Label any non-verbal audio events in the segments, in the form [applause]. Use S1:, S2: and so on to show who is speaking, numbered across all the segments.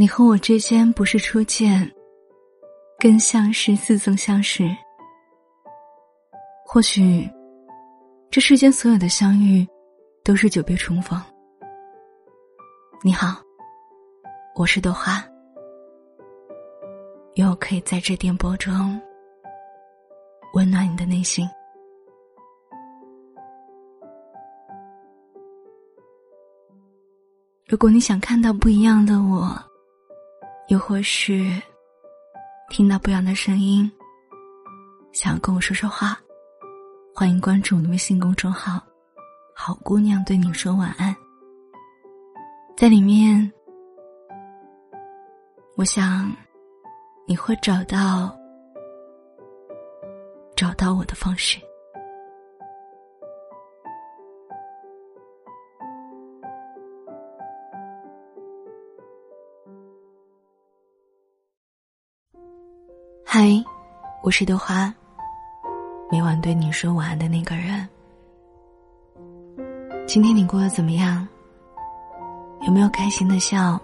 S1: 你和我之间不是初见，更像是似曾相识。或许，这世间所有的相遇，都是久别重逢。你好，我是朵花，愿我可以在这电波中温暖你的内心。如果你想看到不一样的我，又或是听到不一样的声音，想要跟我说说话。欢迎关注我的微信公众号“好姑娘对你说晚安”。在里面，我想你会找到找到我的方式。嗨，我是豆花。每晚对你说晚安的那个人，今天你过得怎么样？有没有开心的笑？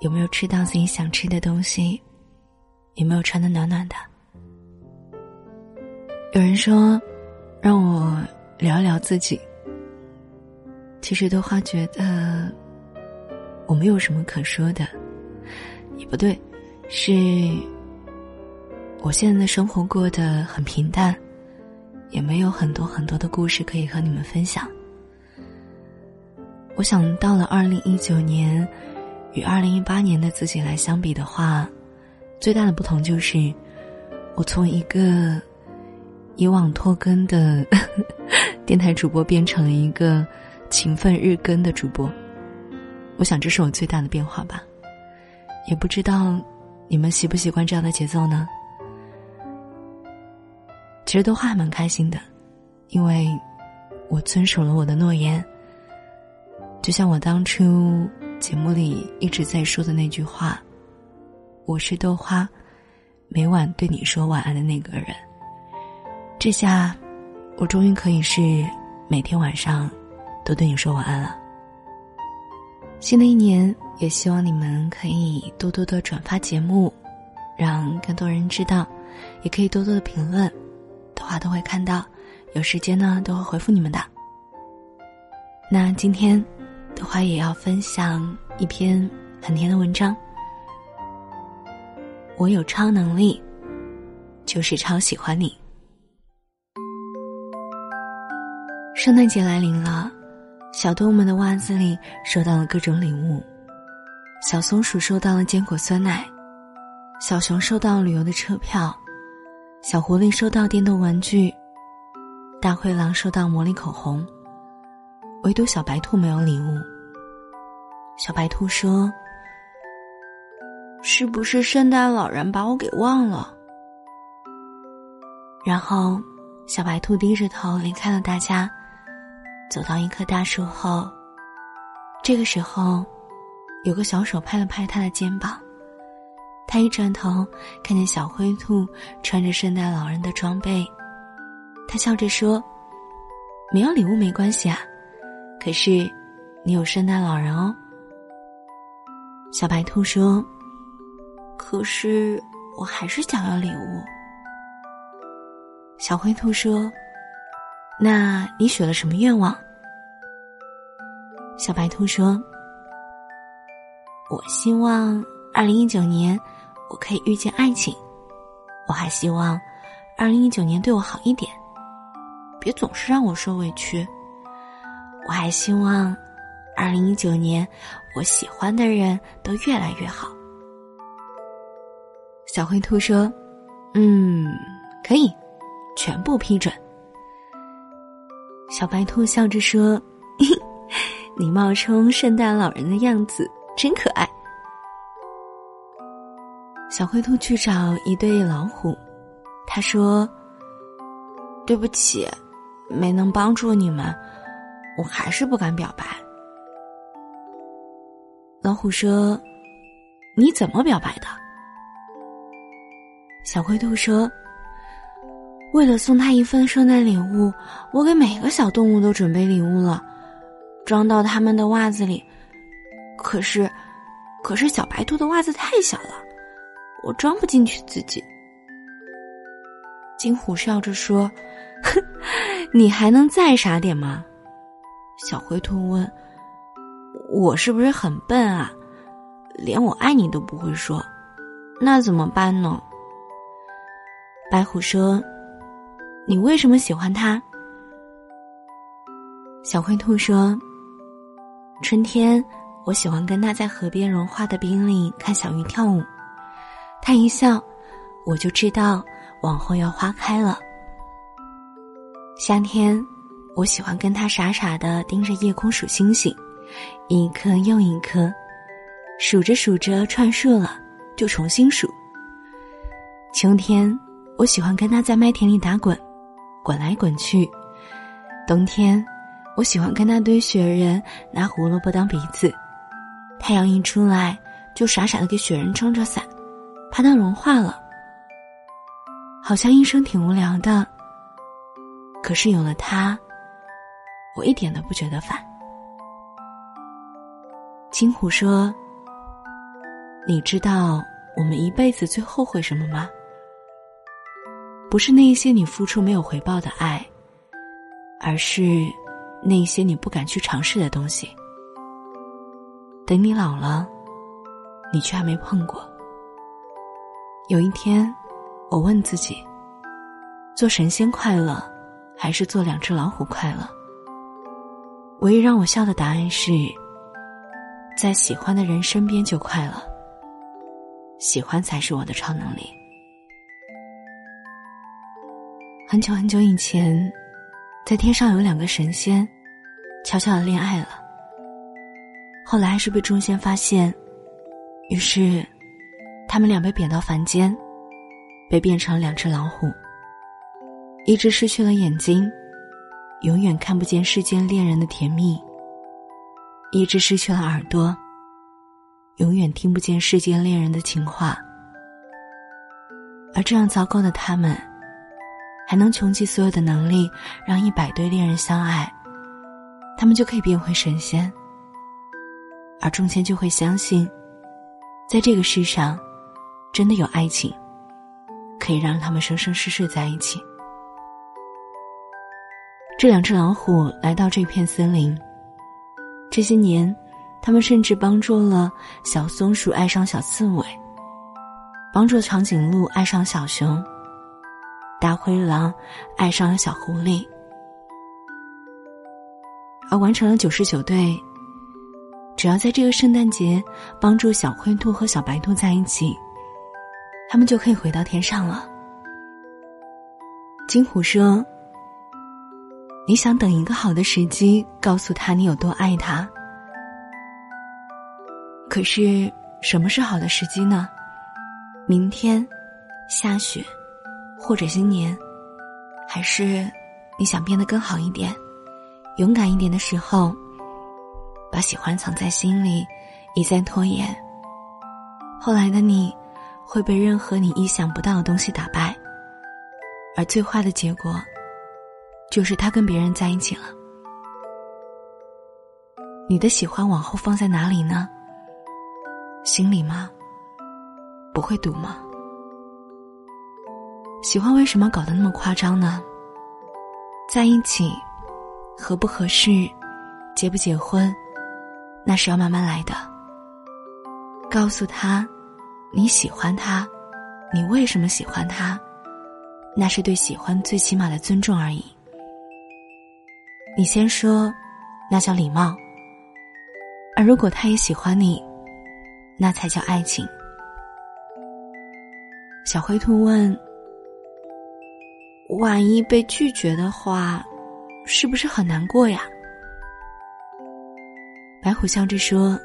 S1: 有没有吃到自己想吃的东西？有没有穿的暖暖的？有人说，让我聊一聊自己。其实豆花，觉得我没有什么可说的，也不对，是。我现在的生活过得很平淡，也没有很多很多的故事可以和你们分享。我想到了二零一九年，与二零一八年的自己来相比的话，最大的不同就是，我从一个以往拖更的 [laughs] 电台主播变成了一个勤奋日更的主播。我想这是我最大的变化吧。也不知道你们习不习惯这样的节奏呢？其实都还蛮开心的，因为我遵守了我的诺言。就像我当初节目里一直在说的那句话：“我是豆花，每晚对你说晚安的那个人。”这下，我终于可以是每天晚上都对你说晚安了。新的一年，也希望你们可以多多的转发节目，让更多人知道，也可以多多的评论。的话都会看到，有时间呢都会回复你们的。那今天的话也要分享一篇很甜的文章。我有超能力，就是超喜欢你。圣诞节来临了，小动物们的袜子里收到了各种礼物。小松鼠收到了坚果酸奶，小熊收到了旅游的车票。小狐狸收到电动玩具，大灰狼收到魔力口红，唯独小白兔没有礼物。小白兔说：“是不是圣诞老人把我给忘了？”然后，小白兔低着头离开了大家，走到一棵大树后。这个时候，有个小手拍了拍他的肩膀。他一转头，看见小灰兔穿着圣诞老人的装备，他笑着说：“没有礼物没关系啊，可是你有圣诞老人哦。”小白兔说：“可是我还是想要礼物。”小灰兔说：“那你许了什么愿望？”小白兔说：“我希望二零一九年。”我可以遇见爱情，我还希望，二零一九年对我好一点，别总是让我受委屈。我还希望，二零一九年我喜欢的人都越来越好。小灰兔说：“嗯，可以，全部批准。”小白兔笑着说：“ [laughs] 你冒充圣诞老人的样子真可爱。”小灰兔去找一对老虎，他说：“对不起，没能帮助你们，我还是不敢表白。”老虎说：“你怎么表白的？”小灰兔说：“为了送他一份圣诞礼物，我给每个小动物都准备礼物了，装到他们的袜子里。可是，可是小白兔的袜子太小了，我装不进去自己。金虎笑着说：“哼，你还能再傻点吗？”小灰兔问：“我是不是很笨啊？连我爱你都不会说，那怎么办呢？”白虎说：“你为什么喜欢他？”小灰兔说：“春天，我喜欢跟他在河边融化的冰里看小鱼跳舞。他一笑，我就知道往后要花开了。夏天，我喜欢跟他傻傻的盯着夜空数星星，一颗又一颗，数着数着串数了，就重新数。秋天，我喜欢跟他在麦田里打滚，滚来滚去。冬天。”我喜欢跟他堆雪人，拿胡萝卜当鼻子。太阳一出来，就傻傻的给雪人撑着伞，怕它融化了。好像一生挺无聊的，可是有了他，我一点都不觉得烦。金虎说：“你知道我们一辈子最后悔什么吗？不是那一些你付出没有回报的爱，而是……”那些你不敢去尝试的东西，等你老了，你却还没碰过。有一天，我问自己：做神仙快乐，还是做两只老虎快乐？唯一让我笑的答案是：在喜欢的人身边就快乐。喜欢才是我的超能力。很久很久以前，在天上有两个神仙。悄悄的恋爱了，后来还是被众仙发现，于是，他们俩被贬到凡间，被变成两只老虎。一只失去了眼睛，永远看不见世间恋人的甜蜜；一只失去了耳朵，永远听不见世间恋人的情话。而这样糟糕的他们，还能穷极所有的能力，让一百对恋人相爱。他们就可以变回神仙，而众仙就会相信，在这个世上，真的有爱情，可以让他们生生世世在一起。这两只老虎来到这片森林，这些年，他们甚至帮助了小松鼠爱上小刺猬，帮助长颈鹿爱上小熊，大灰狼爱上了小狐狸。而完成了九十九对，只要在这个圣诞节帮助小灰兔和小白兔在一起，他们就可以回到天上了。金虎说：“你想等一个好的时机告诉他你有多爱他，可是什么是好的时机呢？明天，下雪，或者新年，还是你想变得更好一点？”勇敢一点的时候，把喜欢藏在心里，一再拖延。后来的你，会被任何你意想不到的东西打败，而最坏的结果，就是他跟别人在一起了。你的喜欢往后放在哪里呢？心里吗？不会堵吗？喜欢为什么搞得那么夸张呢？在一起。合不合适，结不结婚，那是要慢慢来的。告诉他，你喜欢他，你为什么喜欢他，那是对喜欢最起码的尊重而已。你先说，那叫礼貌。而如果他也喜欢你，那才叫爱情。小灰兔问：“万一被拒绝的话？”是不是很难过呀？白虎笑着说：“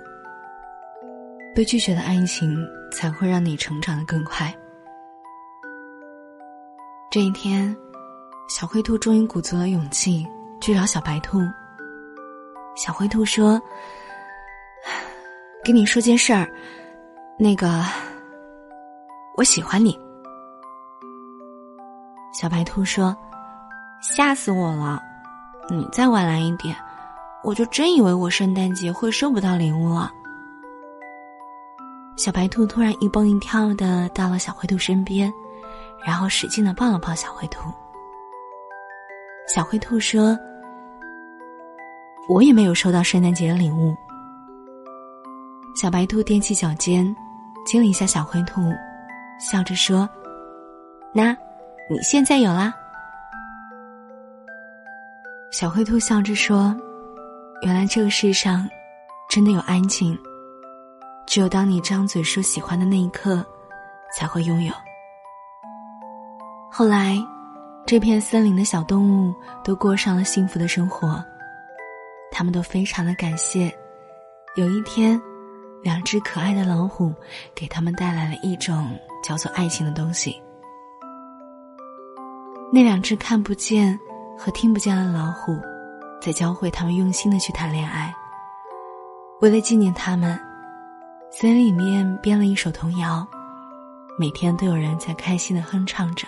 S1: 被拒绝的爱情才会让你成长的更快。”这一天，小灰兔终于鼓足了勇气去找小白兔。小灰兔说：“跟你说件事儿，那个，我喜欢你。”小白兔说：“吓死我了！”你再晚来一点，我就真以为我圣诞节会收不到礼物了。小白兔突然一蹦一跳的到了小灰兔身边，然后使劲的抱了抱小灰兔。小灰兔说：“我也没有收到圣诞节的礼物。”小白兔踮起脚尖，亲了一下小灰兔，笑着说：“那，你现在有啦。”小灰兔笑着说：“原来这个世上，真的有安静。只有当你张嘴说喜欢的那一刻，才会拥有。”后来，这片森林的小动物都过上了幸福的生活。他们都非常的感谢，有一天。两只可爱的老虎，给他们带来了一种叫做爱情的东西。那两只看不见和听不见的老虎，在教会他们用心的去谈恋爱。为了纪念他们，森林里面编了一首童谣，每天都有人在开心的哼唱着。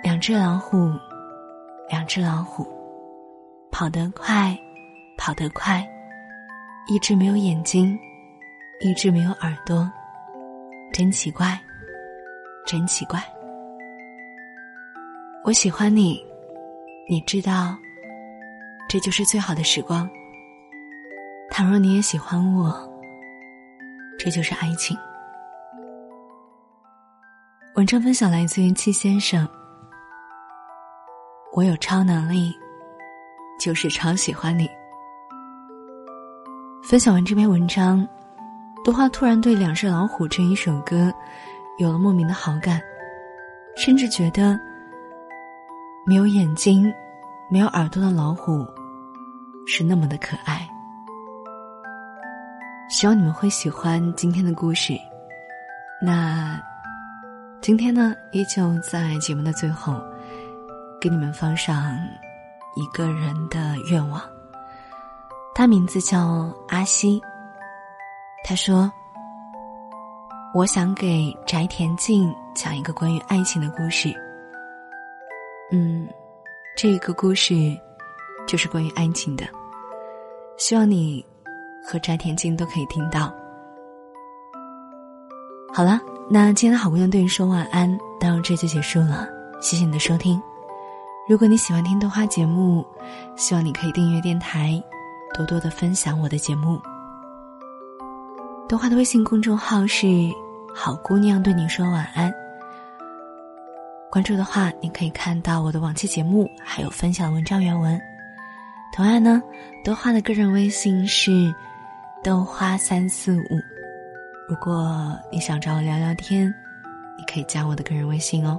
S1: 两只老虎，两只老虎，跑得快，跑得快。一只没有眼睛，一只没有耳朵，真奇怪，真奇怪。我喜欢你，你知道，这就是最好的时光。倘若你也喜欢我，这就是爱情。文章分享来自于七先生。我有超能力，就是超喜欢你。分享完这篇文章，多花突然对《两只老虎》这一首歌有了莫名的好感，甚至觉得没有眼睛、没有耳朵的老虎是那么的可爱。希望你们会喜欢今天的故事。那今天呢，依旧在节目的最后，给你们放上一个人的愿望。他名字叫阿西。他说：“我想给翟田静讲一个关于爱情的故事。嗯，这个故事就是关于爱情的。希望你和翟田静都可以听到。好了，那今天的好姑娘对你说晚安，到这就结束了。谢谢你的收听。如果你喜欢听动画节目，希望你可以订阅电台。”多多的分享我的节目。豆花的微信公众号是“好姑娘对你说晚安”。关注的话，你可以看到我的往期节目，还有分享文章原文。同样呢，多花的个人微信是“豆花三四五”。如果你想找我聊聊天，你可以加我的个人微信哦。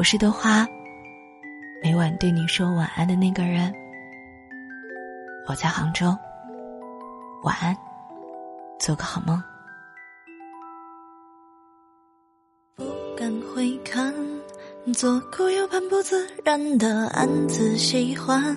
S1: 我是豆花，每晚对你说晚安的那个人。我在杭州，晚安，做个好梦。
S2: 不敢回看，左顾右盼，不自然的暗自喜欢，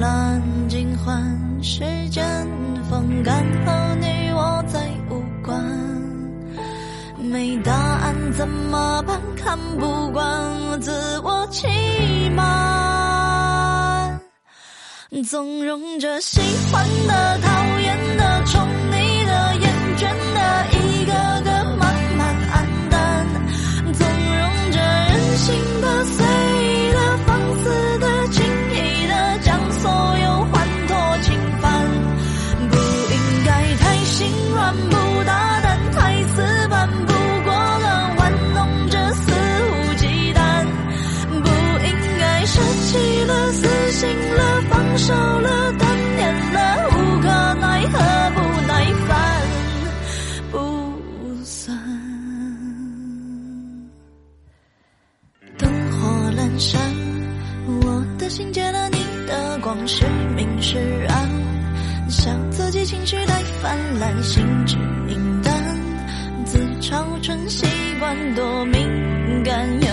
S2: 蓝尽欢，时间风干和你我再无关。没答案怎么办？看不惯自我欺瞒。纵容着喜欢的、讨厌的、宠溺山，我的心借了你的光，是明是暗，笑自己。情绪太泛滥，心直影单，自嘲成习惯，多敏感又